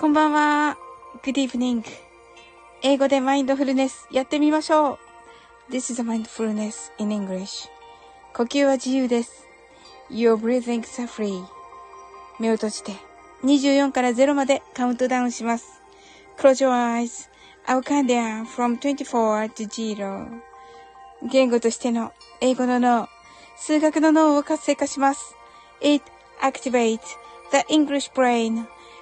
こんばんは。Good evening. 英語でマインドフルネスやってみましょう。This is a mindfulness in English. 呼吸は自由です。You're breathing is free. 目を閉じて24から0までカウントダウンします。Close your eyes. I'll count down from 24 to 0. 言語としての英語の脳、数学の脳を活性化します。It activates the English brain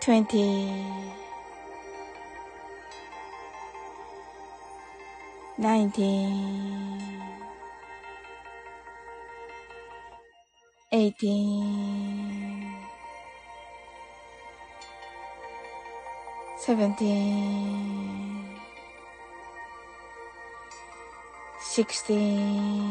twenty, nineteen, eighteen, seventeen, sixteen,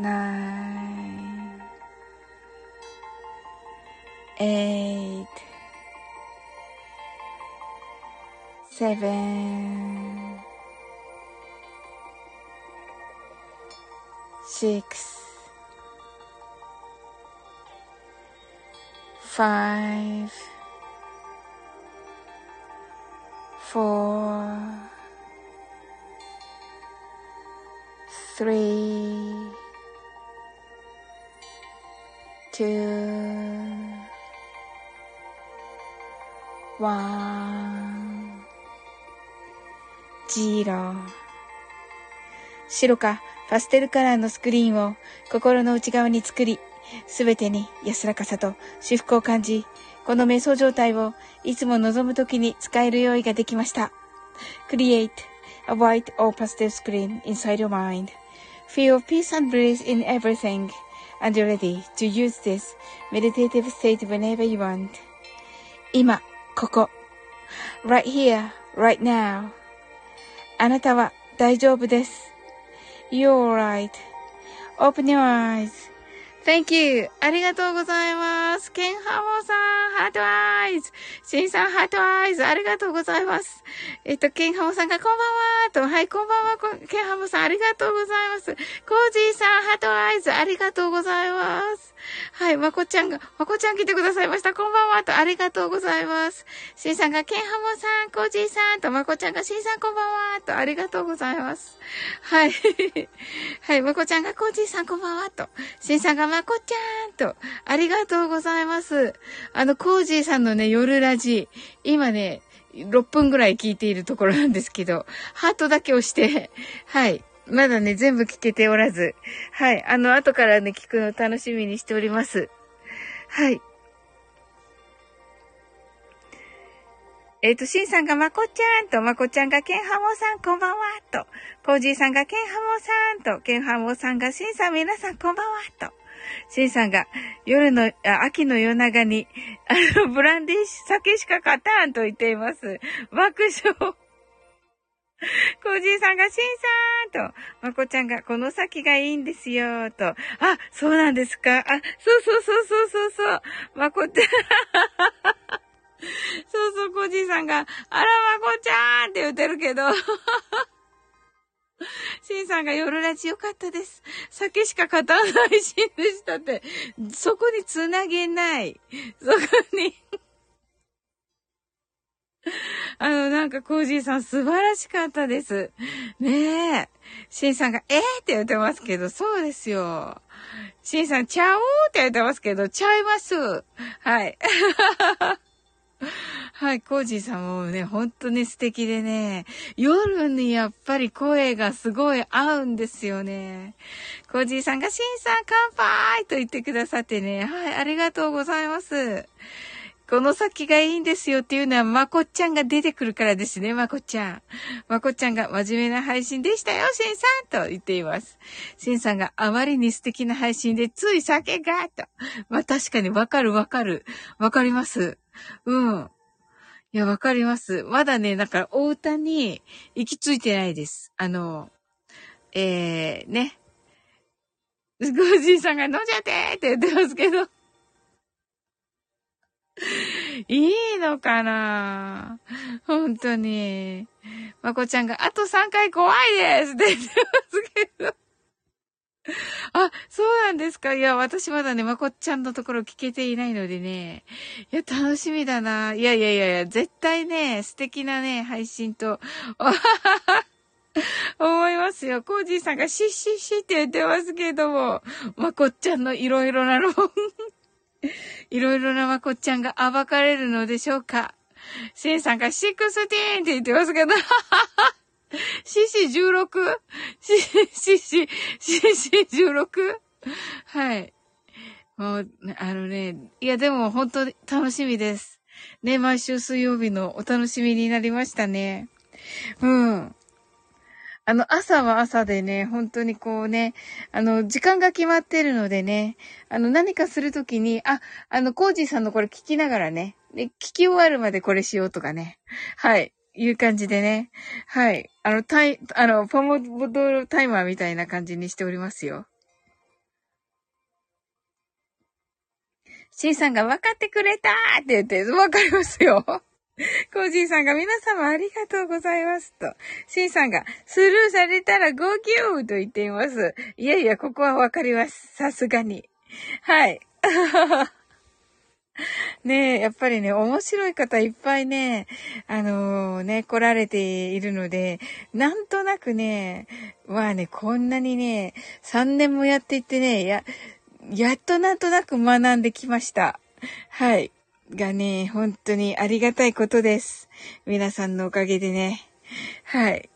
Nine, eight, seven, six, five, four, three, two, one, zero 白かパステルカラーのスクリーンを心の内側に作り、すべてに安らかさと至福を感じ、この瞑想状態をいつも望むときに使える用意ができました。Create a white or pastel screen inside your mind. Feel peace and bliss in everything. and ready to use this meditative state whenever you want. 今、ここ。right here, right now. あなたは大丈夫です。You're right. Open your eyes. Thank you! ありがとうございます。ケンハモさん、 heart eyes。シンさん、 heart eyes。ありがとうございます。えっと、ケンハモさんがこんばんはと。はい、こんばんは、ケンハモさん、ありがとうございます。コージーさん、 heart eyes。ありがとうございます。はい、まこちゃんが、まこちゃん来てくださいました。こんばんはと。ありがとうございます。シンさんが、ケンハモさん、コージーさんと、まこちゃんが、シンさんこんばんはと。ありがとうございます。はい。はい、まこちゃんが、コージーさんこんばんはと。シンさんが、まこちゃんと、ありがとうございます。あの、コージーさんのね、夜ラジ、今ね、6分ぐらい聞いているところなんですけど、ハートだけ押して、はい。まだね、全部聞けておらず。はい。あの、後からね、聞くの楽しみにしております。はい。えっ、ー、と、シンさんがまこちゃんと、まこちゃんがケンハモさんこんばんはと、コージーさんがケンハモさんと、ケンハモさんがシンさん皆さんこんばんはと、シンさんが夜の、秋の夜長に、あの、ブランデー酒しか勝たんと言っています。爆笑。コージーさんがシンさんと、まこちゃんがこの先がいいんですよと。あ、そうなんですかあ、そうそうそうそうそうそう。まこちゃん。そうそう、コージーさんが、あら、まこちゃんって言ってるけど。シンさんが夜ラジよかったです。酒しか勝たないシーンでしたって。そこにつなげない。そこに あの、なんか、コージーさん素晴らしかったです。ねえ。シンさんが、えーって言ってますけど、そうですよ。シンさん、ちゃおーって言ってますけど、ちゃいます。はい。はい、コージーさんもね、ほんとね、素敵でね、夜にやっぱり声がすごい合うんですよね。コージーさんが、シンさん乾杯と言ってくださってね、はい、ありがとうございます。この先がいいんですよっていうのは、まこっちゃんが出てくるからですね、まこっちゃん。まこっちゃんが真面目な配信でしたよ、シンさんと言っています。シンさんがあまりに素敵な配信でつい酒がと。まあ確かにわかるわかる。わかります。うん。いや、わかります。まだね、なんか、お歌に行き着いてないです。あの、えー、ね。ごじいさんが飲んじゃってって言ってますけど。いいのかな？本当に。まこちゃんが、あと3回怖いですって言ってますけど。あ、そうなんですかいや、私まだね、まこっちゃんのところ聞けていないのでね。いや、楽しみだな。いやいやいやいや、絶対ね、素敵なね、配信と、思いますよ。コージーさんがシッシッシって言ってますけども、まこっちゃんのいろいろなの、いろいろなまこっちゃんが暴かれるのでしょうか。シンさんが sixteen って言ってますけど、獅子 16? 獅子、獅子 16? はい。もう、あのね、いやでも本当に楽しみです。ね、毎週水曜日のお楽しみになりましたね。うん。あの、朝は朝でね、本当にこうね、あの、時間が決まってるのでね、あの、何かするときに、あ、あの、コージーさんのこれ聞きながらね、で、聞き終わるまでこれしようとかね。はい。いう感じでね。はい。あの、タイ、あの、ポモドロタイマーみたいな感じにしておりますよ。シンさんが分かってくれたって言って、わかりますよ。コージーさんが皆様ありがとうございますと。シンさんがスルーされたら号泣と言っています。いやいや、ここはわかります。さすがに。はい。ねえ、やっぱりね、面白い方いっぱいね、あのー、ね、来られているので、なんとなくね、まあね、こんなにね、3年もやっていってね、や、やっとなんとなく学んできました。はい。がね、本当にありがたいことです。皆さんのおかげでね。はい。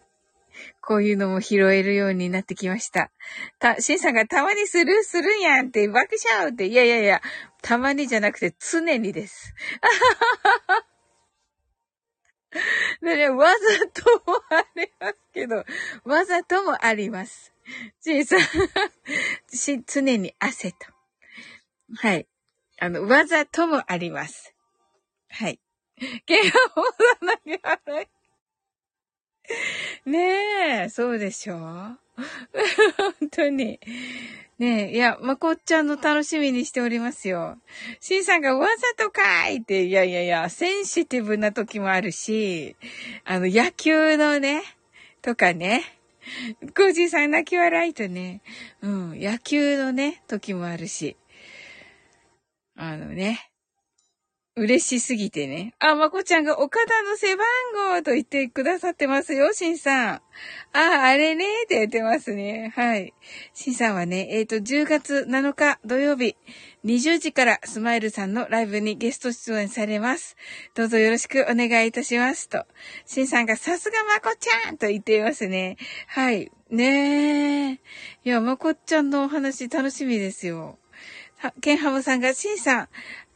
こういうのも拾えるようになってきました。た、シンさんがたまにスルーするんやんって爆笑って、いやいやいや、たまにじゃなくて常にです。でね、わざともありますけど、わざともあります。シンさんし、常に汗と。はい。あの、わざともあります。はい。ケアをさなきゃない。ねえ、そうでしょ？本当に。ねえ、いや、まこっちゃんの楽しみにしておりますよ。しんさんがわざとかい！って、いやいやいや、センシティブな時もあるし、あの、野球のね、とかね、コージーさん泣き笑いとね、うん、野球のね、時もあるし、あのね、嬉しすぎてね。あ、まこちゃんが岡田の背番号と言ってくださってますよ、しんさん。あ、あれねって言ってますね。はい。しんさんはね、えっ、ー、と、10月7日土曜日、20時からスマイルさんのライブにゲスト出演されます。どうぞよろしくお願いいたします。と。しんさんがさすがまこちゃんと言っていますね。はい。ねえ。いや、まこちゃんのお話楽しみですよ。ケンハムさんが、シンさん、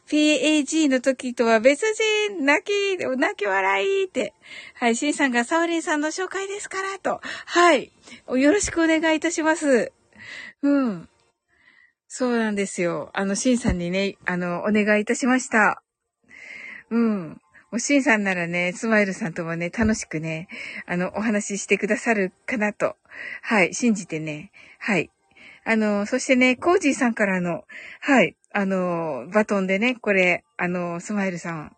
PAG の時とは別人、泣き、泣き笑いって。はい、シンさんがサオリンさんの紹介ですから、と。はい。よろしくお願いいたします。うん。そうなんですよ。あの、シンさんにね、あの、お願いいたしました。うん。もうシンさんならね、スマイルさんともね、楽しくね、あの、お話ししてくださるかなと。はい、信じてね。はい。あの、そしてね、コージーさんからの、はい、あの、バトンでね、これ、あの、スマイルさん。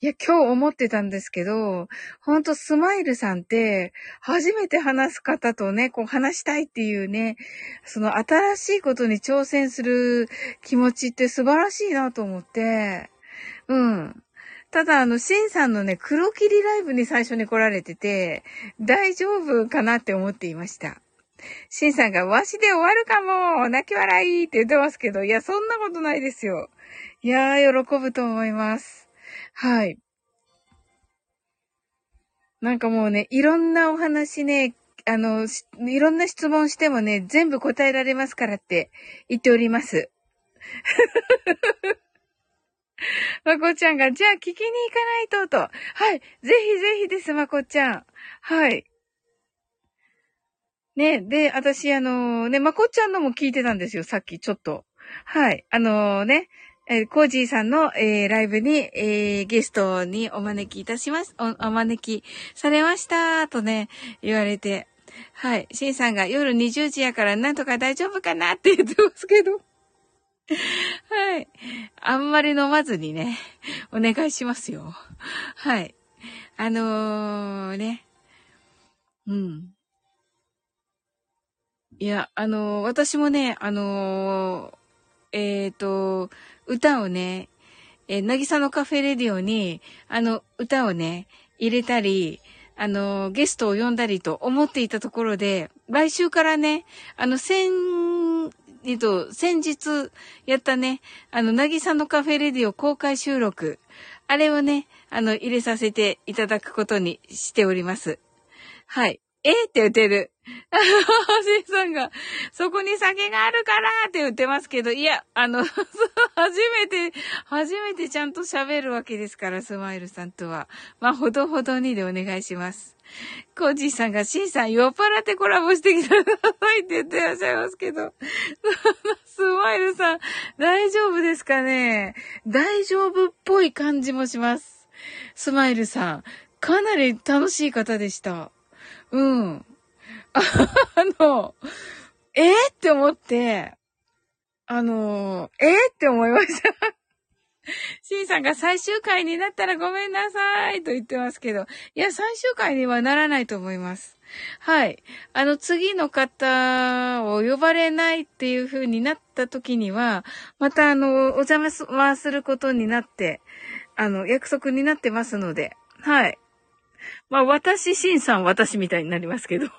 いや、今日思ってたんですけど、ほんとスマイルさんって、初めて話す方とね、こう話したいっていうね、その新しいことに挑戦する気持ちって素晴らしいなと思って、うん。ただ、あの、シンさんのね、黒霧ライブに最初に来られてて、大丈夫かなって思っていました。シンさんが、わしで終わるかも泣き笑いって言ってますけど、いや、そんなことないですよ。いやー、喜ぶと思います。はい。なんかもうね、いろんなお話ね、あの、いろんな質問してもね、全部答えられますからって言っております。まこちゃんが、じゃあ聞きに行かないと、と。はい。ぜひぜひです、まこちゃん。はい。ね、で、私、あのー、ね、まこっちゃんのも聞いてたんですよ、さっきちょっと。はい。あのー、ね、えー、コージーさんの、えー、ライブに、えー、ゲストにお招きいたします、お、お招きされました、とね、言われて。はい。シンさんが夜20時やからなんとか大丈夫かなって言ってますけど。はい。あんまり飲まずにね、お願いしますよ。はい。あのー、ね。うん。いや、あの、私もね、あのー、えっ、ー、と、歌をね、えなぎさのカフェレディオに、あの、歌をね、入れたり、あの、ゲストを呼んだりと思っていたところで、来週からね、あの、先、えっと、先日やったね、あの、なぎさのカフェレディオ公開収録、あれをね、あの、入れさせていただくことにしております。はい。えって言ってる。あシンさんが、そこに酒があるからって言ってますけど、いや、あの、初めて、初めてちゃんと喋るわけですから、スマイルさんとは。まあ、ほどほどにでお願いします。コージーさんが、シンさん酔っ払ってコラボしてきてくださいって言ってらっしゃいますけど、スマイルさん、大丈夫ですかね？大丈夫っぽい感じもします。スマイルさん、かなり楽しい方でした。うん。あの、えー、って思って、あの、えー、って思いました。シンさんが最終回になったらごめんなさいと言ってますけど、いや、最終回にはならないと思います。はい。あの、次の方を呼ばれないっていう風になった時には、またあの、お邪魔することになって、あの、約束になってますので、はい。まあ、私、シンさん、私みたいになりますけど。は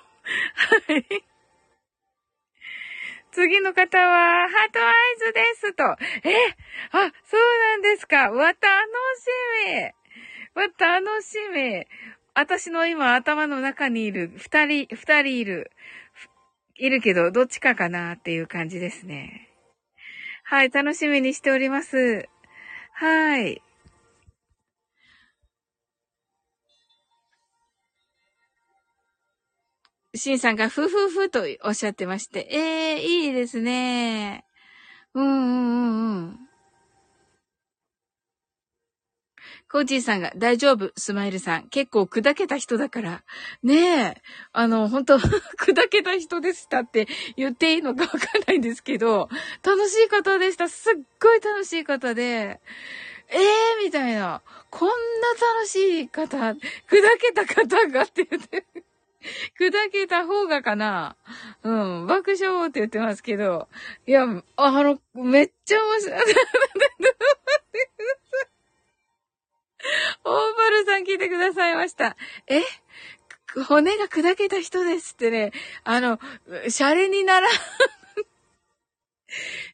い。次の方は、ハートアイズですと。え？あ、そうなんですか。わ、楽しみ。わ、楽しみ。私の今頭の中にいる、二人、二人いる。いるけど、どっちかかなっていう感じですね。はい、楽しみにしております。はい。シンさんがふふふとおっしゃってまして、ええー、いいですね。うんうんうんうん。コーチーさんが大丈夫、スマイルさん。結構砕けた人だから。ねえ。あの、本当 砕けた人でしたって言っていいのかわかんないんですけど、楽しい方でした。すっごい楽しい方で。ええー、みたいな。こんな楽しい方、砕けた方がって言って 砕けた方がかなうん、爆笑って言ってますけど。いや、あの、めっちゃ面白い。待ってくださいオーパルさん聞いてくださいました。え？骨が砕けた人ですってね、あの、シャレになら、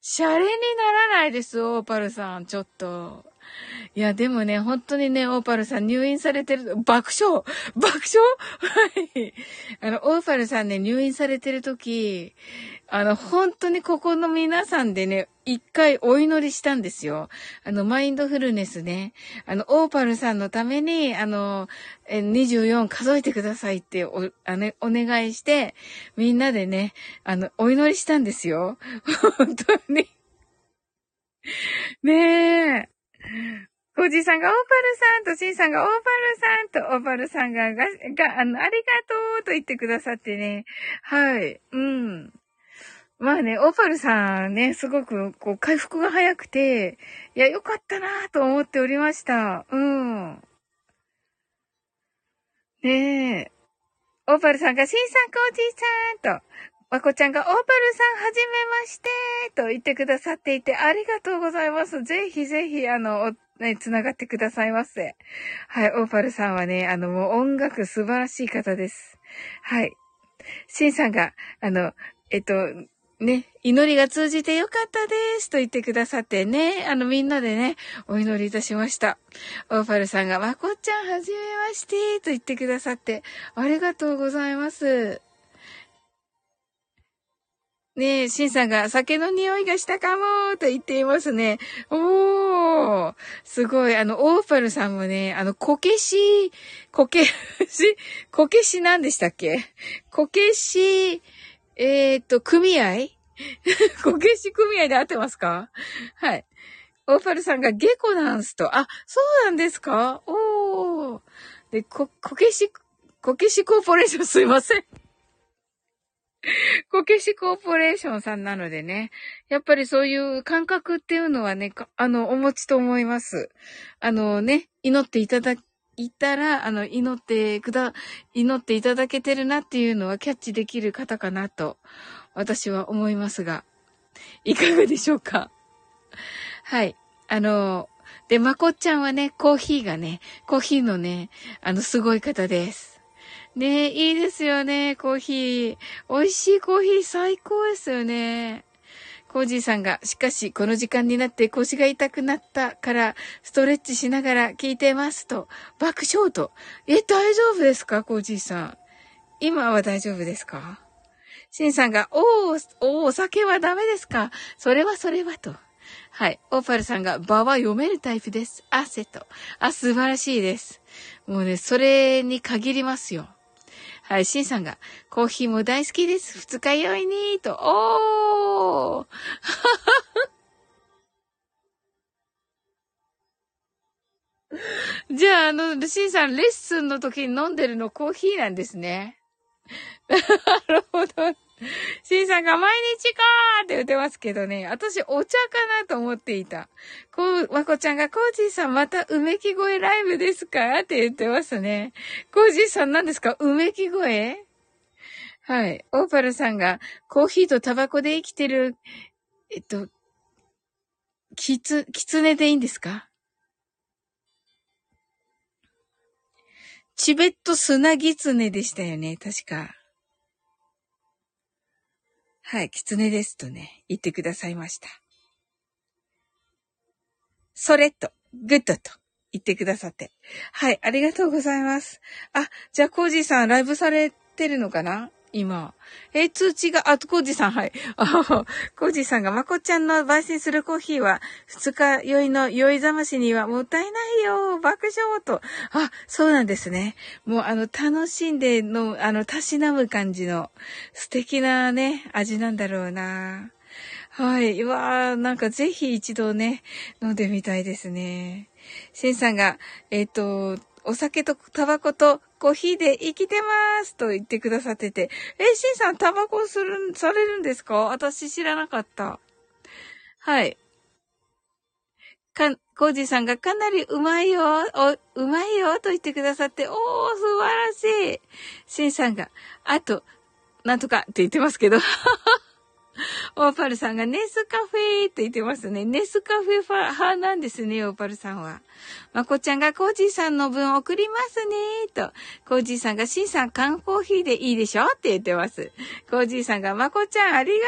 シャレにならないです、オーパルさん、ちょっと。いや、でもね、本当にね、オーパルさん入院されてる、爆笑爆笑？はい。あの、オーパルさんね、入院されてる時、あの、本当にここの皆さんでね、一回お祈りしたんですよ。あの、マインドフルネスね。あの、オーパルさんのために、あの、24数えてくださいってお、あね、お願いして、みんなでね、あの、お祈りしたんですよ。本当に。ねえ。コージさんがオーパルさんと、シンさんがオーパルさんと、オーパルさんが、が、が、あの、ありがとうと言ってくださってね。はい。うん。まあね、オーパルさんね、すごく、こう、回復が早くて、いや、よかったなぁと思っておりました。うん。ねえ。オーパルさんが、シンさん、コージさんと、まこちゃんが、オーパルさん、はじめましてと言ってくださっていて、ありがとうございます。ぜひぜひ、あの、ね、繋がってくださいませ。はい、オーパルさんはね、あの、もう音楽素晴らしい方です。はい。シンさんが、あの、えっと、ね、祈りが通じてよかったですと言ってくださってね、あのみんなでね、お祈りいたしました。オーパルさんが、まこちゃんはじめましてと言ってくださって、ありがとうございます。ねえ、シンさんが酒の匂いがしたかもと言っていますね。おーすごい。あの、オーパルさんもね、あの、こけし、こけし、こけしなんでしたっけ？こけし、えー、っと、組合？こけし組合で合ってますか？はい。オーパルさんがゲコなんすと。あ、そうなんですか？おー。で、こ、こけし、こけしコーポレーションすいません。こけしコーポレーションさんなのでね。やっぱりそういう感覚っていうのはね、あの、お持ちと思います。あのね、祈っていただいたら、あの、祈ってくだ、祈っていただけてるなっていうのはキャッチできる方かなと、私は思いますが、いかがでしょうか？はい。あの、で、まこっちゃんはね、コーヒーがね、コーヒーのね、あの、すごい方です。ねいいですよね、コーヒー。美味しいコーヒー最高ですよね。コージーさんが、しかし、この時間になって腰が痛くなったから、ストレッチしながら聞いてますと、爆笑と。え、大丈夫ですかコージーさん。今は大丈夫ですか？シンさんが、おー、おー、お酒はダメですか？それはそれはと。はい。オーパルさんが、場は読めるタイプです。汗と。あ、素晴らしいです。もうね、それに限りますよ。はい、シンさんが、コーヒーも大好きです。二日酔いに、と、おーじゃあ、あの、シンさん、レッスンの時に飲んでるのコーヒーなんですね。なるほど。シンさんが毎日かーって言ってますけどね、私お茶かなと思っていた。こう、まこちゃんがコージーさんまたうめき声ライブですかって言ってますね。コージーさん何ですか？うめき声？はい。オーパルさんがコーヒーとタバコで生きてる、えっと、きつ、きつねでいいんですか？チベット砂ギツネでしたよね、確か。はい、狐ですとね、言ってくださいました。それと、グッドと言ってくださって。はい、ありがとうございます。あ、じゃあ、コージーさん、ライブされてるのかな？今。え通知が、あ、コージさん、はい。コージさんが、まこちゃんの焙煎するコーヒーは、二日酔いの酔いざましにはもったいないよ爆笑と。あ、そうなんですね。もう、あの、楽しんでの、あの、たしなむ感じの、素敵なね、味なんだろうな。はい。うわー、なんかぜひ一度ね、飲んでみたいですね。シンさんが、えっ、ー、と、お酒とタバコとコーヒーで生きてますと言ってくださってて、え、シンさんタバコする、されるんですか？私知らなかった。はい。か、コージーさんがかなりうまいよ、お、うまいよと言ってくださって、おー、素晴らしい。シンさんが、あと、なんとかって言ってますけど。オーパルさんがネスカフェって言ってますね。ネスカフェ派なんですね、オーパルさんは。まこちゃんがコージーさんの分送りますね、と。コージーさんがシンさん缶コーヒーでいいでしょって言ってます。コージーさんがまこちゃんありが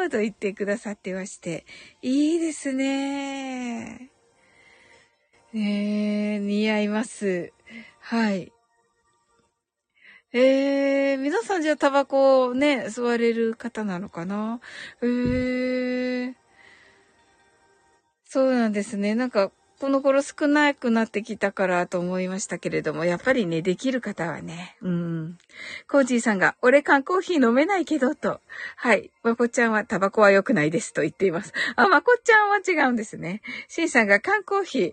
とうと言ってくださってまして。いいですね。ねえ、似合います。はい。ええー、皆さんじゃあタバコをね、吸われる方なのかな？ええー、そうなんですね。なんか、この頃少なくなってきたからと思いましたけれども、やっぱりね、できる方はね、うん。コージーさんが、俺缶コーヒー飲めないけど、と。はい。まこちゃんはタバコは良くないですと言っています。あ、まこちゃんは違うんですね。シンさんが缶コーヒー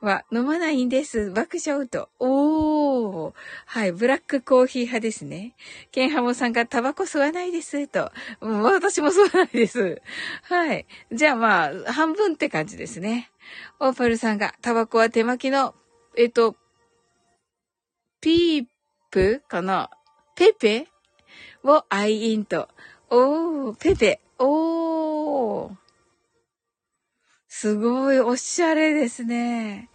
は飲まないんです。爆笑と。おー。はい。ブラックコーヒー派ですね。ケンハモさんがタバコ吸わないです。と。うん、私も吸わないです。はい。じゃあまあ、半分って感じですね。オーパルさんが、タバコは手巻きの、えっと、ピープかな？ペペをアイインと。おー、ペペ。おー。すごい、おしゃれですね。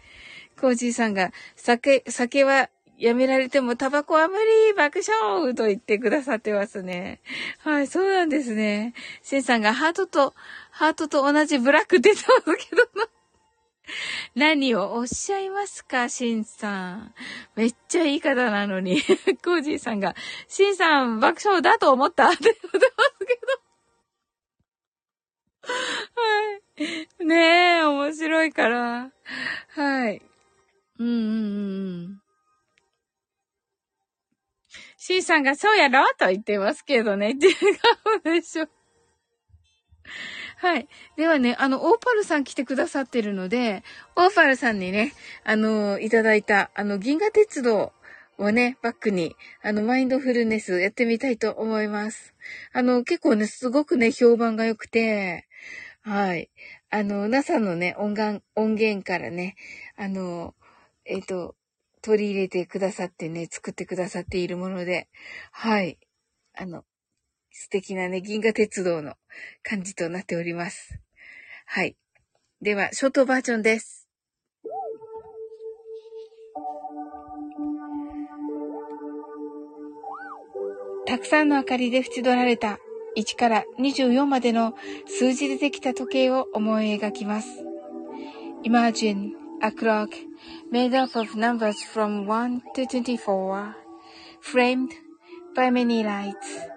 コージーさんが、酒、酒はやめられてもタバコは無理爆笑と言ってくださってますね。はい、そうなんですね。シンさんがハートと、ハートと同じブラック出てますけど。何をおっしゃいますか、シンさん。めっちゃいい方なのに。コージーさんが、シンさん爆笑だと思ったって言ってますけど。はい。ねえ、面白いから。はい。うんうんうん。シンさんがそうやろ？と言ってますけどね。違うでしょ。はい。ではね、あの、オーパルさん来てくださってるので、オーパルさんにね、あの、いただいた、あの、銀河鉄道をね、バックに、あの、マインドフルネスやってみたいと思います。あの、結構ね、すごくね、評判が良くて、はい。あの、NASA のね、音源、音源からね、あの、えっ、ー、と、取り入れてくださってね、作ってくださっているもので、はい。あの、素敵なね、銀河鉄道の感じとなっております。はい。では、ショートバージョンです。たくさんの明かりで縁取られた1から24までの数字でできた時計を思い描きます。Imagine a clock made up of numbers from 1 to 24, framed by many lights.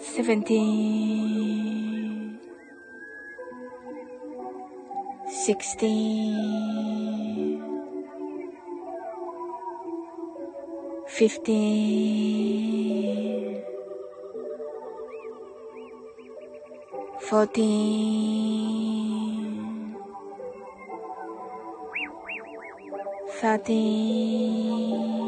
seventeen, sixteen, fifteen, fourteen, thirteen,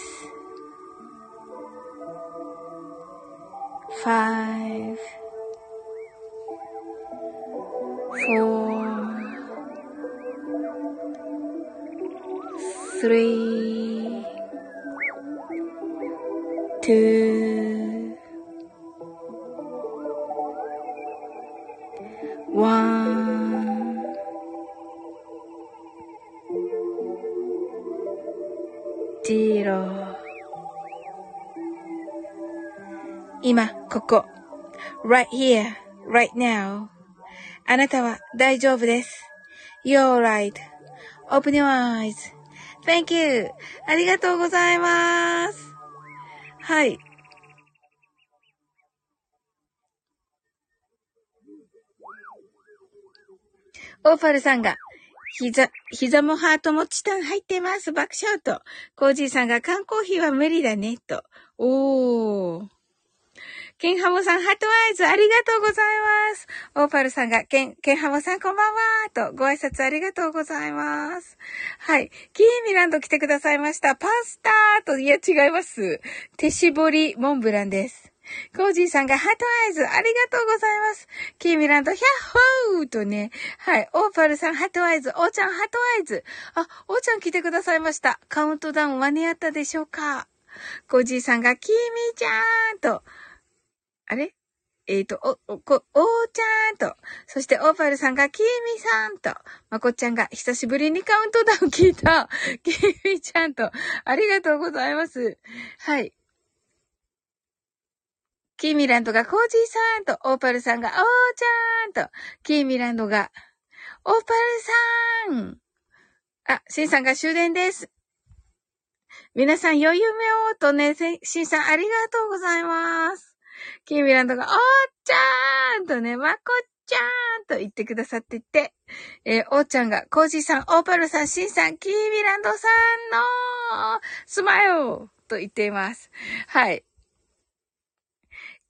right here, right now. あなたは大丈夫です。You're right.Open your eyes.Thank you. ありがとうございます。はい。オーパルさんが、膝、膝もハートもチタン入ってます。爆笑と。コージーさんが缶コーヒーは無理だね、と。おー。ケンハモさん、 heart eyes、ありがとうございます。オーパルさんが、ケン、ケンハモさん、こんばんは、と、ご挨拶ありがとうございます。はい。キーミランド来てくださいました。パスタと、いや、違います。手絞りモンブランです。コージーさんが heart eyes、ありがとうございます。キーミランド、ヒャッホーとね。はい。オーパルさん、 heart eyes。おーちゃん、 heart eyes。あ、おーちゃん来てくださいました。カウントダウン間に合ったでしょうかコージーさんが、キーミーちゃーんと。あれ？えっ、ー、と、お、お、こ、おーちゃんと。そして、オーパルさんが、キーミさんと。まこっちゃんが、久しぶりにカウントダウン聞いた。キーミちゃんと。ありがとうございます。はい。キーミランドがコージーさんと、オーパルさんが、おーちゃんと、キーミランドが、オーパルさんあ、シンさんが終電です。皆さん、良い夢をとね、シンさんありがとうございます。キーミランドが、おーちゃーんとね、まこっちゃーんと言ってくださってて、えー、おーちゃんが、コージーさん、オーパルさん、シンさん、キーミランドさんの、スマイルと言っています。はい。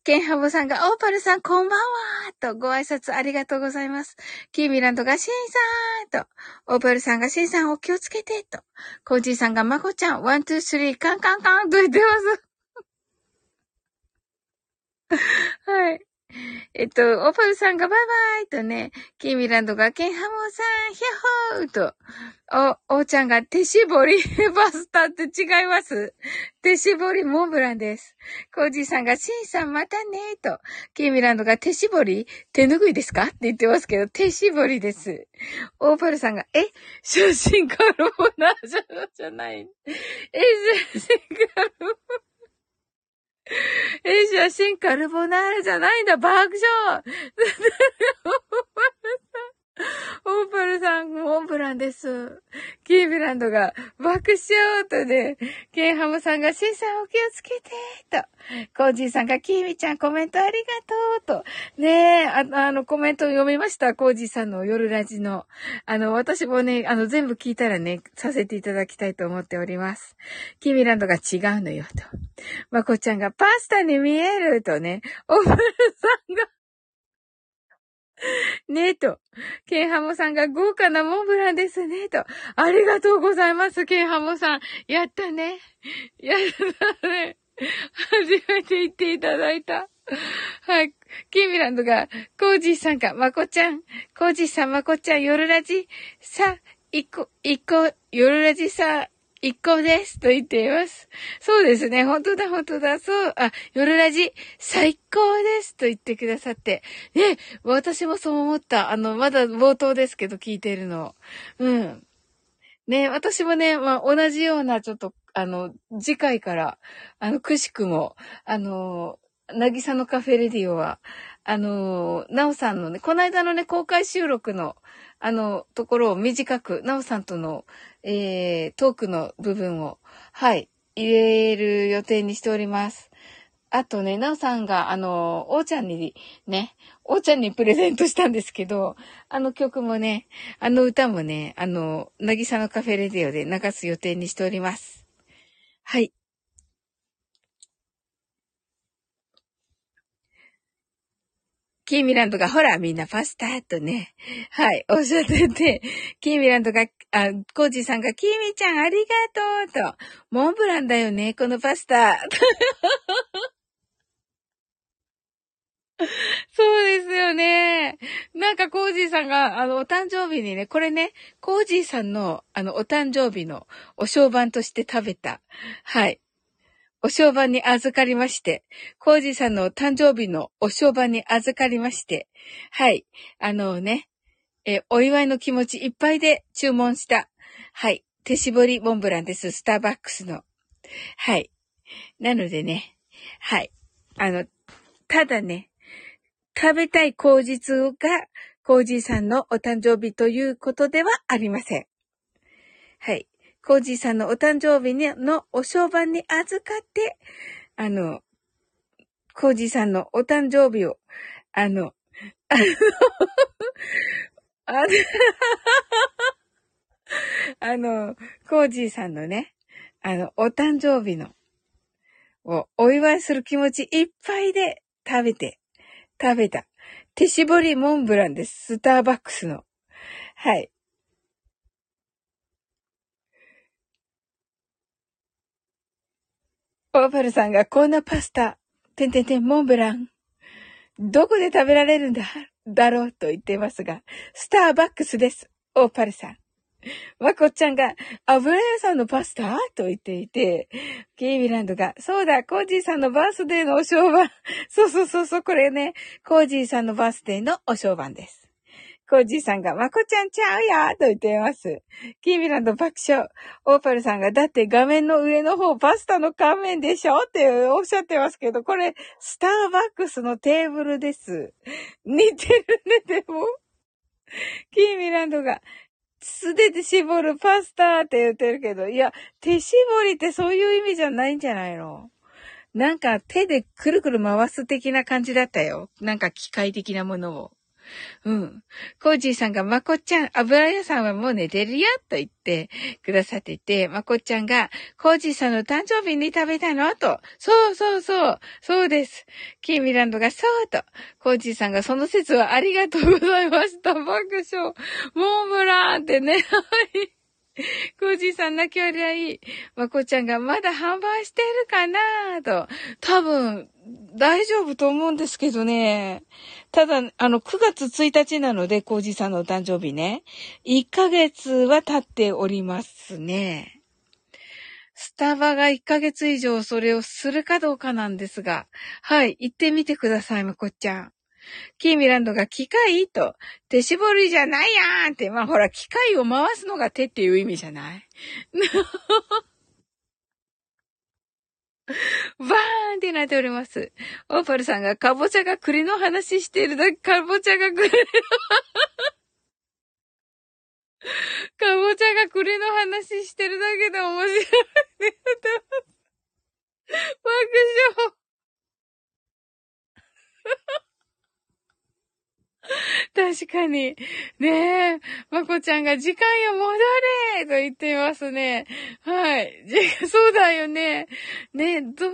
ケンハボさんが、オーパルさん、こんばんはと、ご挨拶ありがとうございます。キーミランドが、シンさんと、オーパルさんが、シンさんお気をつけてと、コージーさんが、マコちゃん、 one, two, three、カンカンカンと言ってます。はい。えっと、オーパルさんがバイバイとね、キーミランドがケンハモさん、ヒャッホーと、お、おーちゃんが手絞り パスタって違います。手絞りモンブランです。コージーさんがシンさんまたねと、キーミランドが手絞り手ぬぐいですか？って言ってますけど、手絞りです。オーパルさんが、え？写真カルボナージャじゃない。え、写真カルボナーえ、写真カルボナーラじゃないんだ、爆笑 オーパルさん、モンブランです。キーブランドが爆笑とね、ケンハムさんがシンさんお気をつけてと、コージーさんがキーミちゃんコメントありがとうと、ねえ、ああのコメント読みました、コージーさんの夜ラジの。あの、私もね、あの、全部聞いたらね、させていただきたいと思っております。キーミランドが違うのよと。まこちゃんがパスタに見えるとね、オーパルさんが ねえと。ケンハモさんが豪華なモンブランですねと。ありがとうございます、ケンハモさん。やったね。やったね。初めて言っていただいた。はい。キーミランドが、コージーさんが、まこちゃん。コージーさん、まこちゃん、夜ラジ。さ、一個、一個、夜ラジさ、一個です。と言っています。そうですね。本当だ、本当だ。そう。あ、夜ラジ、最高です。と言ってくださって。ね、私もそう思った。あの、まだ冒頭ですけど、聞いてるの。うん。ね、私もね、まあ、同じような、ちょっと、あの、次回から、あの、くしくも、あの、なぎさのカフェレディオは、あの、なおさんのね、この間のね、公開収録の、あの、ところを短く、なおさんとの、えー、トークの部分を、はい、入れる予定にしております。あとね、なおさんが、あの、おーちゃんにね、おーちゃんにプレゼントしたんですけど、あの曲もね、あの歌もね、あの、なぎさのカフェレディオで流す予定にしております。はい。キーミランドが、ほら、みんなパスタとね、はい、おっしゃってて、キーミランドが、あ、コージーさんが、キーミちゃんありがとうと、モンブランだよね、このパスタ。そうですよね。なんか、コージーさんが、あの、お誕生日にね、これね、コージーさんの、あの、お誕生日のお商売として食べた、はい、お正晩に預かりまして、コージーさんの誕生日のお正晩に預かりまして、はい。あのね、えお祝いの気持ちいっぱいで注文した、はい。手絞りモンブランです。スターバックスの。はい。なのでね、はい。あの、ただね、食べたい口実が、コージーさんのお誕生日ということではありません。はい。コージーさんのお誕生日のお商売に預かって、あの、コージーさんのお誕生日を、あの、あの、あの、あの、コージーさんのね、あの、お誕生日の、をお祝いする気持ちいっぱいで食べて、食べた。手絞りモンブランです。スターバックスの。はい。オーパルさんがこんなパスタ、てんてんてんモンブラン、どこで食べられるんだ、だろうと言ってますが、スターバックスです。オーパルさん。まこっちゃんが、油屋さんのパスタ？と言っていて、キーミランドが、そうだ、コージーさんのバースデーのお商売。そうそうそうそう、これね、コージーさんのバースデーのお商売です。コージーさんが、まこちゃんちゃうやと言っています。キーミランド爆笑。オーパルさんが、だって画面の上の方パスタの乾麺でしょっておっしゃってますけど、これ、スターバックスのテーブルです。似てるね、でも。キーミランドが、素手で絞るパスタって言ってるけど、いや、手絞りってそういう意味じゃないんじゃないの？なんか手でくるくる回す的な感じだったよ。なんか機械的なものを。うん。コージーさんが、まこちゃん、油屋さんはもう寝てるよと言ってくださってて、まこちゃんが、コージーさんの誕生日に食べたの？と。そうそうそう。そうです。キーミランドが、そうと。コージーさんが、その説はありがとうございました。爆笑。モームランってね。はい。コージーさん泣き笑いい。まこちゃんがまだ販売してるかな？と。多分、大丈夫と思うんですけどね。ただ、あの、9月1日なので、コージーさんのお誕生日ね。1ヶ月は経っておりますね。スタバが1ヶ月以上それをするかどうかなんですが。はい、行ってみてください、まこちゃん。キーミランドが機械と手絞りじゃないやんって、まあほら、機械を回すのが手っていう意味じゃない？バーンってなっております。オーパルさんがかぼちゃが栗の話してるだけ、かぼちゃが栗のかぼちゃが栗の話してるだけで面白いって。爆笑。確かに。ねえ。まこちゃんが時間よ戻れと言っていますね。はい。そうだよね。ねどう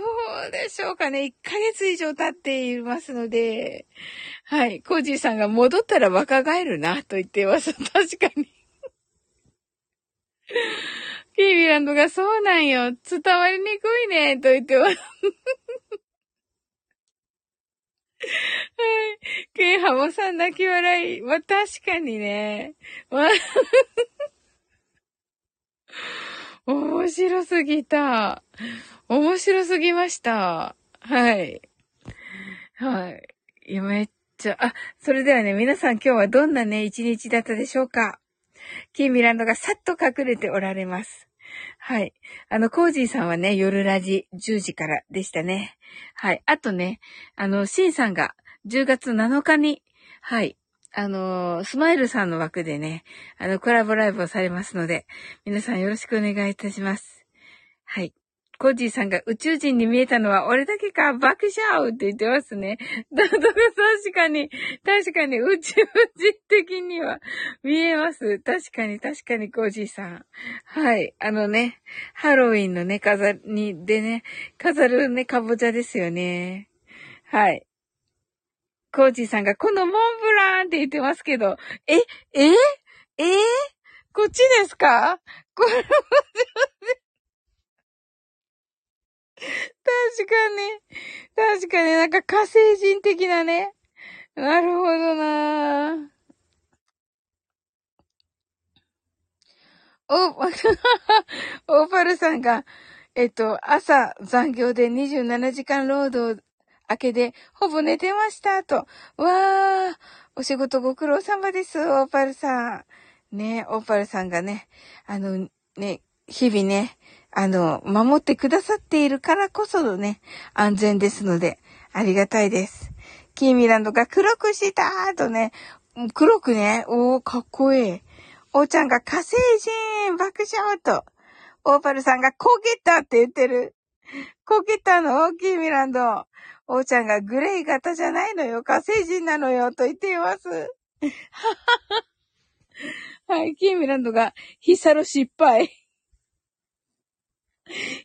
でしょうかね。1ヶ月以上経っていますので。はい。コージーさんが戻ったら若返るなと言っています。確かに。キービランドがそうなんよ。伝わりにくいねと言ってます。はい。ケンハモさん泣き笑い。まあ、確かにね。まあ面白すぎた。面白すぎました。はい。はい。い、めっちゃ、あ、それではね、皆さん今日はどんなね、一日だったでしょうかキーミランドがさっと隠れておられます。はい。あの、コージーさんはね、夜ラジ10時からでしたね。はい。あとね、あの、シンさんが10月7日に、はい。あのスマイルさんの枠でね、あの、コラボライブをされますので、皆さんよろしくお願いいたします。はい。コージーさんが宇宙人に見えたのは俺だけか爆笑って言ってますね。だ、だか確かに、確かに宇宙人的には見えます。確かに、確かにコージーさん。はい。あのね、ハロウィンのね、飾りでね、飾るね、かぼちゃですよね。はい。コージーさんがこのモンブランって言ってますけど、え、ええこっちですか？これ確かに。確かになんか火星人的なね。なるほどなお、オーパルさんが、えっと、朝残業で27時間労働明けで、ほぼ寝てました、と。わー、お仕事ご苦労様です、オーパルさん。ね、オーパルさんがね、あの、ね、日々ね、あの、守ってくださっているからこそのね、安全ですので、ありがたいです。キーミランドが黒くしたとね、黒くね、おー、かっこいい。おーちゃんが火星人爆笑と、オーパルさんが焦げたって言ってる。焦げたのキーミランド。おーちゃんがグレイ型じゃないのよ。火星人なのよ。と言っています。はい、キーミランドが、ヒサロ失敗。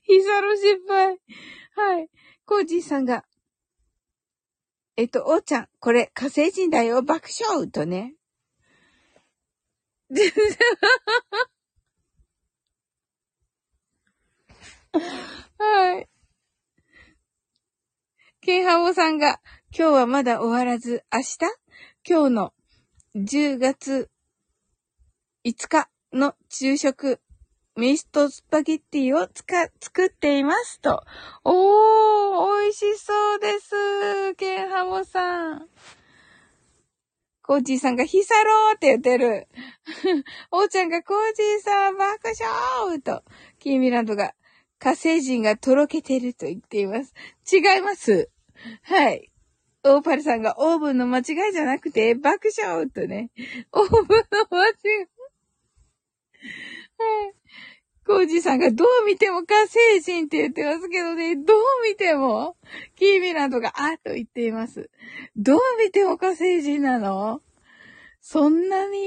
ヒサロ失敗。はい。コージーさんが、えっと、おーちゃん、これ火星人だよ、爆笑とね。はい。ケンハオさんが、今日はまだ終わらず、明日？今日の10月5日の昼食ミストスパゲッティをつか、作っていますと。おー、美味しそうです。ケンハモさん。コーチーさんがヒサローって言ってる。おーちゃんがコーチーさん爆笑と。キーミランドが火星人がとろけてると言っています。違います。はい。オーパルさんがオーブンの間違いじゃなくて爆笑とね。オーブンの間違い。コージさんがどう見ても火星人って言ってますけどね、どう見ても、キーミランドがあっと言っています。どう見ても火星人なの？そんなに？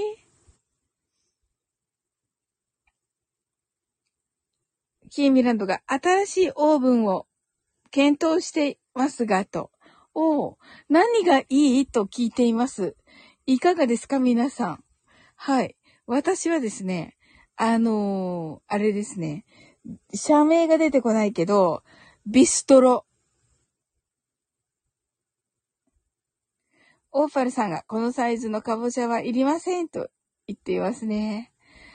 キーミランドが新しいオーブンを検討していますが、と。おう、何がいいと聞いています？いかがですか皆さん？はい。私はですね、あのー、あれですね。社名が出てこないけど、ビストロ。オーパルさんがこのサイズのカボチャはいりませんと言っていますね。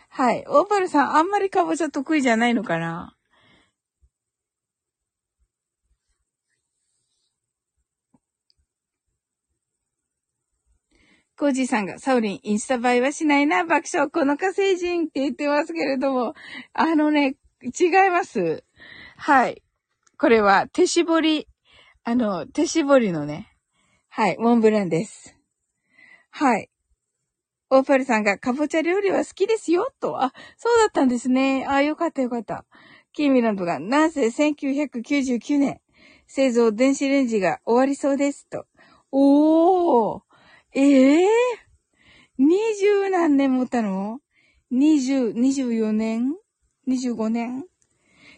はい。オーパルさんあんまりカボチャ得意じゃないのかな？コージーさんが、サウリン、インスタ映えはしないな、爆笑、この火星人って言ってますけれども、あのね、違います。はい。これは、手絞り、あの、手絞りのね、はい、モンブランです。はい。オーパルさんが、かぼちゃ料理は好きですよ、と。あ、そうだったんですね。あ、よかったよかった。キーミランドが、なんせ1999年、製造電子レンジが終わりそうです、と。おーええー、二十何年持ったの？二十、二十四年？二十五年？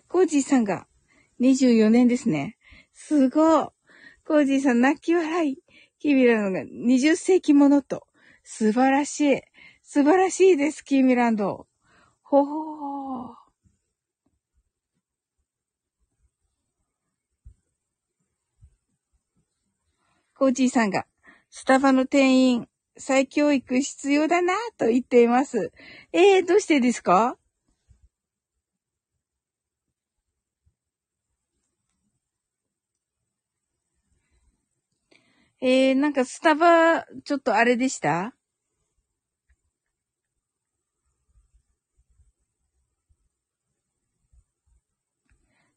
コージーさんが二十四年ですね。すごい。コージーさん泣き笑い。キーミランドが二十世紀ものと。素晴らしい。素晴らしいです、キーミランド。ほほー。コージーさんが、スタバの店員、再教育必要だなと言っています。えー、どうしてですか？えー、なんかスタバ、ちょっとあれでした？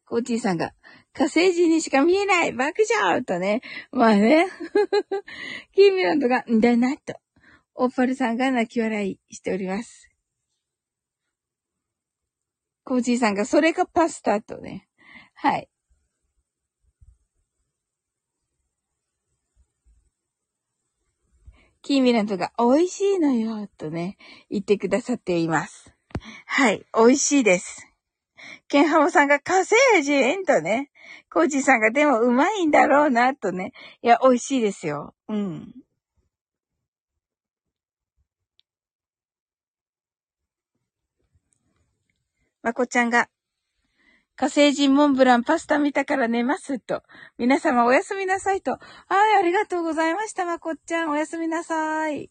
コーチーさんが、火星人にしか見えない爆笑とね。まあね。キーミランドが、んだなと。オーパルさんが泣き笑いしております。コーチーさんが、それがパスタとね。はい。キーミランドが美味しいのよ、とね、言ってくださっています。はい、美味しいです。ケンハモさんが火星人とね、コージーさんがでもうまいんだろうなとね。いや、美味しいですよ。うん。まこちゃんが、火星人モンブランパスタ見たから寝ますと。皆様おやすみなさいと。はい、ありがとうございました、まこちゃん。おやすみなさい。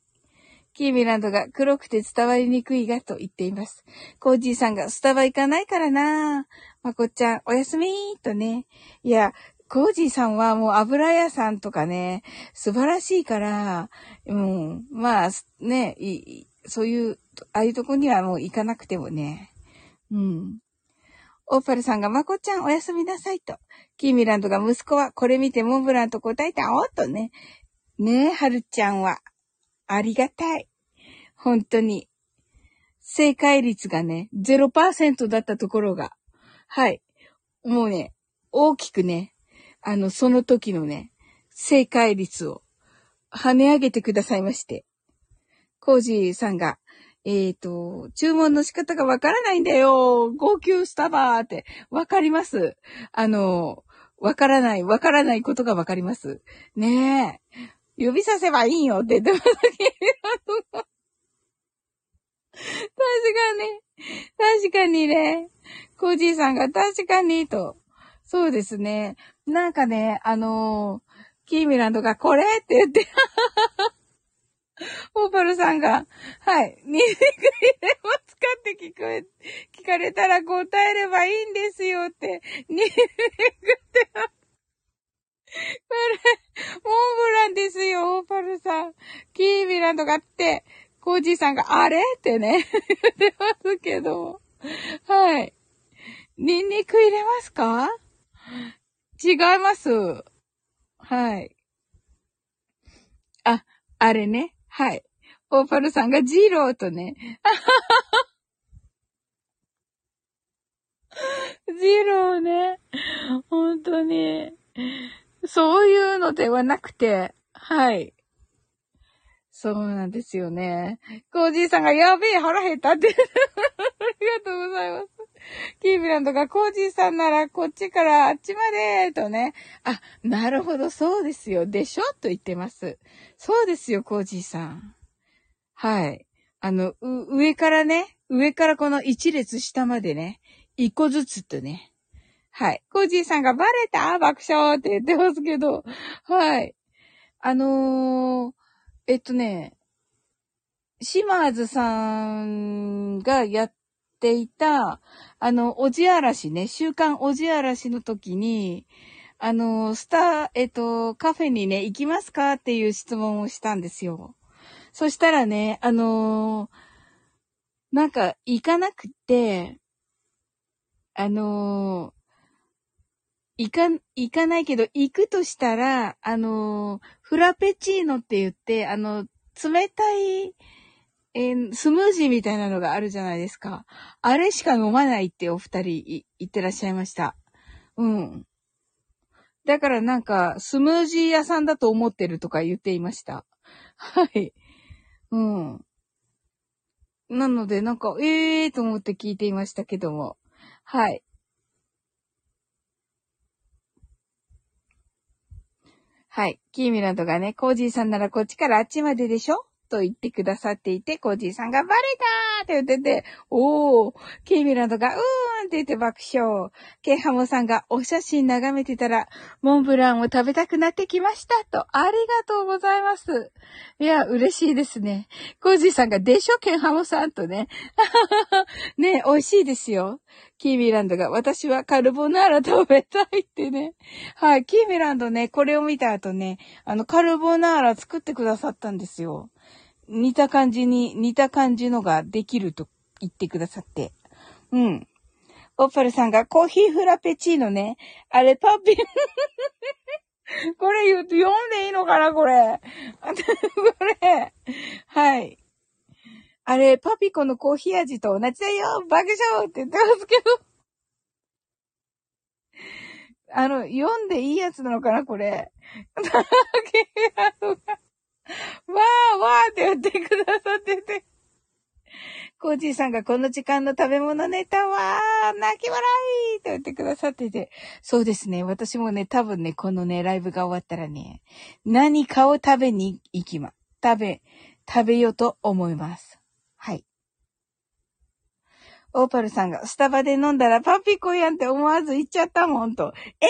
キーミランドが黒くて伝わりにくいがと言っています。コージーさんがスタバ行かないからなまこちゃん、おやすみーとね。いや、コージーさんはもう油屋さんとかね、素晴らしいから、うん、まあ、ね、い、そういう、ああいうとこにはもう行かなくてもね。うん。オーパルさんが、まこちゃんおやすみなさいと。キーミランドが息子はこれ見てモンブランと答えたおっとね。ねえ、はるちゃんは。ありがたい。本当に。正解率がね、0%だったところが。はい。もうね、大きくね、あの、その時のね、正解率を跳ね上げてくださいまして。コージーさんが、えっ、ー、と、注文の仕方がわからないんだよ。号泣スタバーって、わかります。あの、わからない、わからないことがわかります。ねえ。指させばいいよって言ってますけ。確かに、確かにね。コージーさんが確かにと。そうですね。なんかね、あのー、キーミランドがこれって言って オーパルさんが、はい、ニンニク入れますかって聞こえ、聞かれたら答えればいいんですよって、ニンニクって、これ、モンブランですよ、オーパルさん。キーミランドがって、コージーさんが、あれ？ってね、言ってますけど。はい。ニンニク入れますか？違います。はい。あ、あれね。はい。オーパルさんがジローとね。ジローね。本当に。そういうのではなくて、はい。そうなんですよね。コージーさんがやべえ腹減ったって。ありがとうございます。キービランドがコージーさんならこっちからあっちまでとね。あ、なるほど、そうですよ。でしょ？と言ってます。そうですよ、コージーさん。はい。あの、上からね、上からこの一列下までね、一個ずつとね。はい。コージーさんがバレた爆笑って言ってますけど、はい。あのー、えっとね、島津さんがやっていた、あの、おじあらしね、週刊おじあらしの時に、あの、スター、えっと、カフェにね、行きますかっていう質問をしたんですよ。そしたらね、あのなんか、行かなくて、あの行か、行かないけど、行くとしたら、あのフラペチーノって言って、あの、冷たい、えー、スムージーみたいなのがあるじゃないですか。あれしか飲まないってお二人言ってらっしゃいました。うん。だからなんか、スムージー屋さんだと思ってるとか言っていました。はい。うん。なので、なんか、ええーと思って聞いていましたけども。はい。はい。キーミランドがね、コージーさんならこっちからあっちまででしょ？と言ってくださっていて、コージーさんがバレたーって言ってて、おー、ケイミランドがうーんって言って爆笑。ケイハモさんがお写真眺めてたら、モンブランを食べたくなってきましたと、ありがとうございます。いや、嬉しいですね。コージーさんが、でしょ？ケイハモさんとね。ね、美味しいですよ。キーミランドが、私はカルボナーラ食べたいってね。はい、キーミランドね、これを見た後ね、あの、カルボナーラ作ってくださったんですよ。似た感じに、似た感じのができると言ってくださって。うん。オッパルさんがコーヒーフラペチーノね。あれ、パピ、これ言うと読んでいいのかなこれ。これ。はい。あれ、パピコのコーヒー味と同じだよ爆笑って言ってますけど。あの、読んでいいやつなのかなこれ。わーわーって言ってくださってて。コージーさんがこの時間の食べ物ネタは、泣き笑いって言ってくださってて。そうですね。私もね、多分ね、このね、ライブが終わったらね、何かを食べに行きま、食べ、食べようと思います。オーパルさんがスタバで飲んだらパピコやんって思わず言っちゃったもんと。え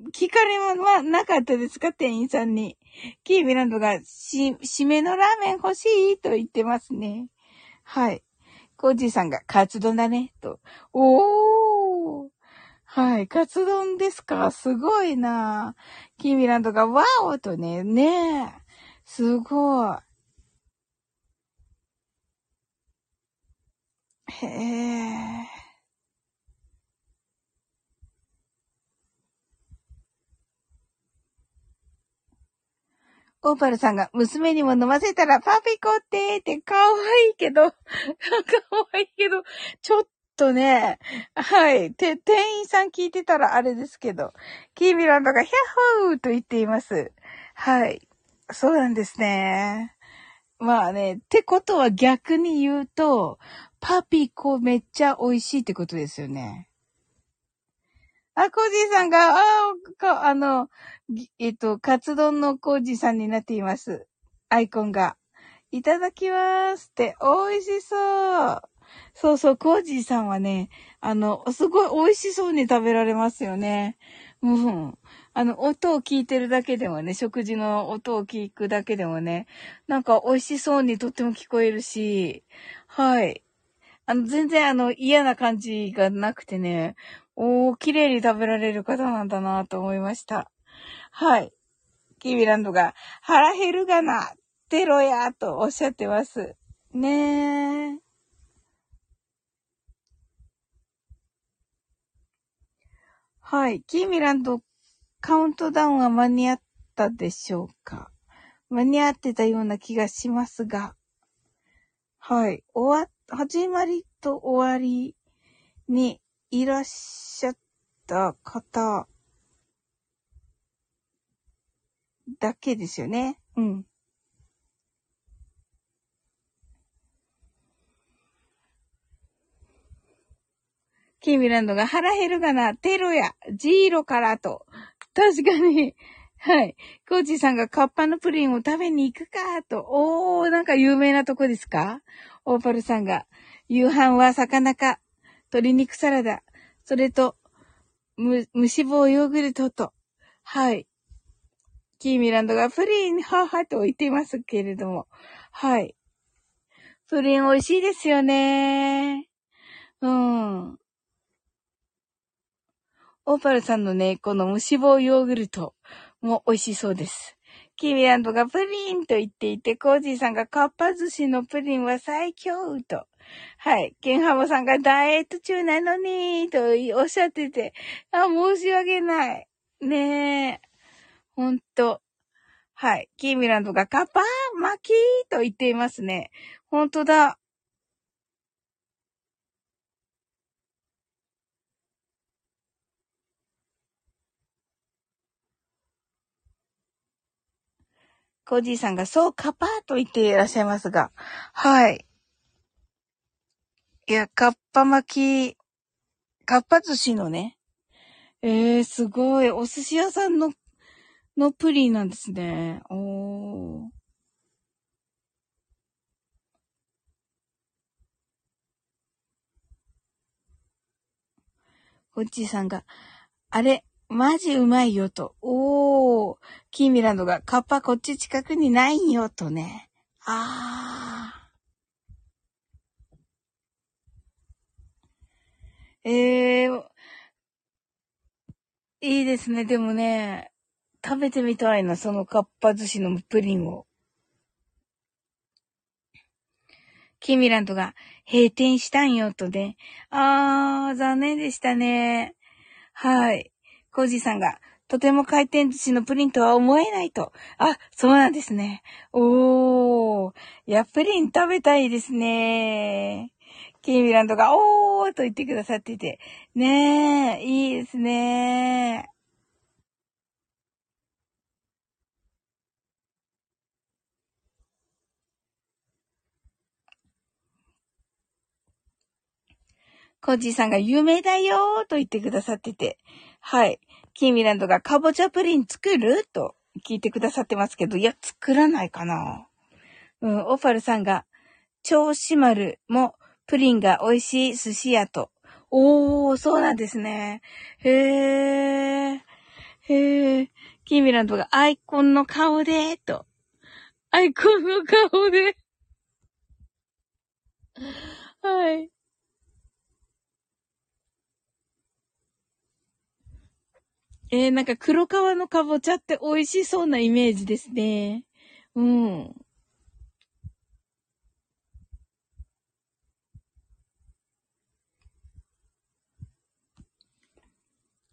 ー、聞かれはなかったですか？店員さんに。キーミランドが、し、締めのラーメン欲しいと言ってますね。はい。コージーさんが、カツ丼だね、と。おー。はい。カツ丼ですか？すごいなキーミランドが、ワオとね、ねえ。すごい。へえ。オーパルさんが娘にも飲ませたらパピコってって可愛いけど、可愛いけど、ちょっとね、はい。て、店員さん聞いてたらあれですけど、キーミランドがヒャッホーと言っています。はい。そうなんですね。まあね、ってことは逆に言うと、パピコめっちゃ美味しいってことですよね。あ、コージーさんが、あか、あの、えっと、カツ丼のコージーさんになっています。アイコンが。いただきますって、美味しそう。そうそう、コージーさんはね、あの、すごい美味しそうに食べられますよね。うん。あの、音を聞いてるだけでもね、食事の音を聞くだけでもね、なんか美味しそうにとっても聞こえるし、はい。あの、全然あの、嫌な感じがなくてね、おー、綺麗に食べられる方なんだなと思いました。はい。キービランドが、腹減るがな、テロや、とおっしゃってます。ねー。はい。キーミランド、カウントダウンは間に合ったでしょうか？間に合ってたような気がしますが。はい。終わ、始まりと終わりにいらっしゃった方だけですよね。うん。キーミランドが腹減るがな、テロや、ジーロからと。確かに。はい。コーチさんがカッパのプリンを食べに行くかと。おー、なんか有名なとこですか？オーパルさんが、夕飯は魚か、鶏肉サラダ、それと、む、無脂肪ヨーグルトと、はい。キーミランドがプリン、ははと言っていますけれども、はい。プリン美味しいですよね。うん。オーパルさんのね、この無脂肪ヨーグルトも美味しそうです。キーミランドがプリンと言っていて、コージーさんがカッパ寿司のプリンは最強と。はい。ケンハモさんがダイエット中なのに、とおっしゃってて、あ、申し訳ない。ねえ。ほんと。はい。キーミランドがカッパー巻きと言っていますね。ほんとだ。コージーさんがそうカパーと言っていらっしゃいますが。はい。いや、カッパ巻き、カッパ寿司のね。えー、すごい。お寿司屋さんの、のプリンなんですね。おー。ホッチーさんが、あれ、マジうまいよと。おー。キーミランドが、カッパこっち近くにないよとね。あー。ええー、いいですね。でもね、食べてみたいな、そのかっぱ寿司のプリンを。キミランドが閉店したんよとね。あー、残念でしたね。はい。コージーさんが、とても回転寿司のプリンとは思えないと。あ、そうなんですね。おー。いや、プリン食べたいですね。キーミランドが、おーと言ってくださってて。ねえ、いいですね。コージーさんが有名だよーと言ってくださってて。はい。キーミランドがかぼちゃプリン作る？と聞いてくださってますけど、いや、作らないかな。うん、オファルさんが、超シマルもプリンが美味しい寿司屋と。おー、そうなんですね。へー。へー。キーミランドがアイコンの顔で、と。アイコンの顔で。はい。えー、なんか黒皮のかぼちゃって美味しそうなイメージですね。うん。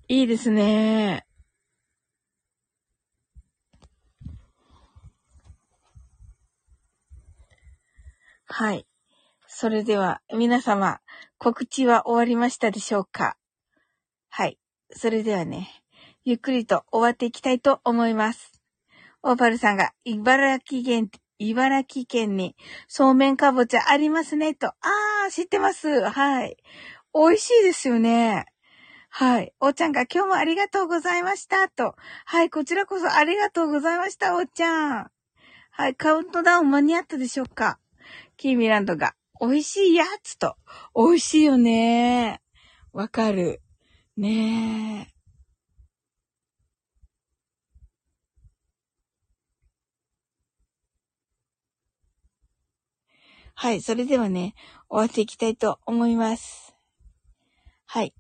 いいですね。はい。それでは、皆様、告知は終わりましたでしょうか？はい。それではね、ゆっくりと終わっていきたいと思います。オーパルさんが、茨城県、茨城県にそうめんかぼちゃありますね、と。あー、知ってます。はい。美味しいですよね。はい。おーちゃんが今日もありがとうございました。と。はい。こちらこそありがとうございました、おーちゃん。はい。カウントダウン間に合ったでしょうかキーミランドが、美味しいやつと。美味しいよね。わかる。ねえ。はい。それではね、終わっていきたいと思います。はい。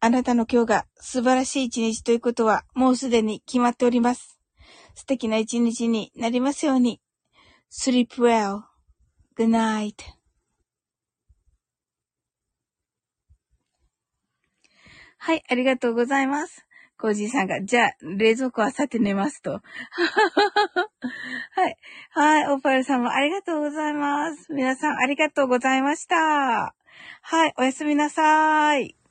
あなたの今日が素晴らしい一日ということはもうすでに決まっております。素敵な一日になりますように。sleep well.good night. はい、ありがとうございます。コージーさんが、じゃあ、冷蔵庫はさて寝ますと。はい。はい、オーパルさんもありがとうございます。皆さんありがとうございました。はい、おやすみなさーい。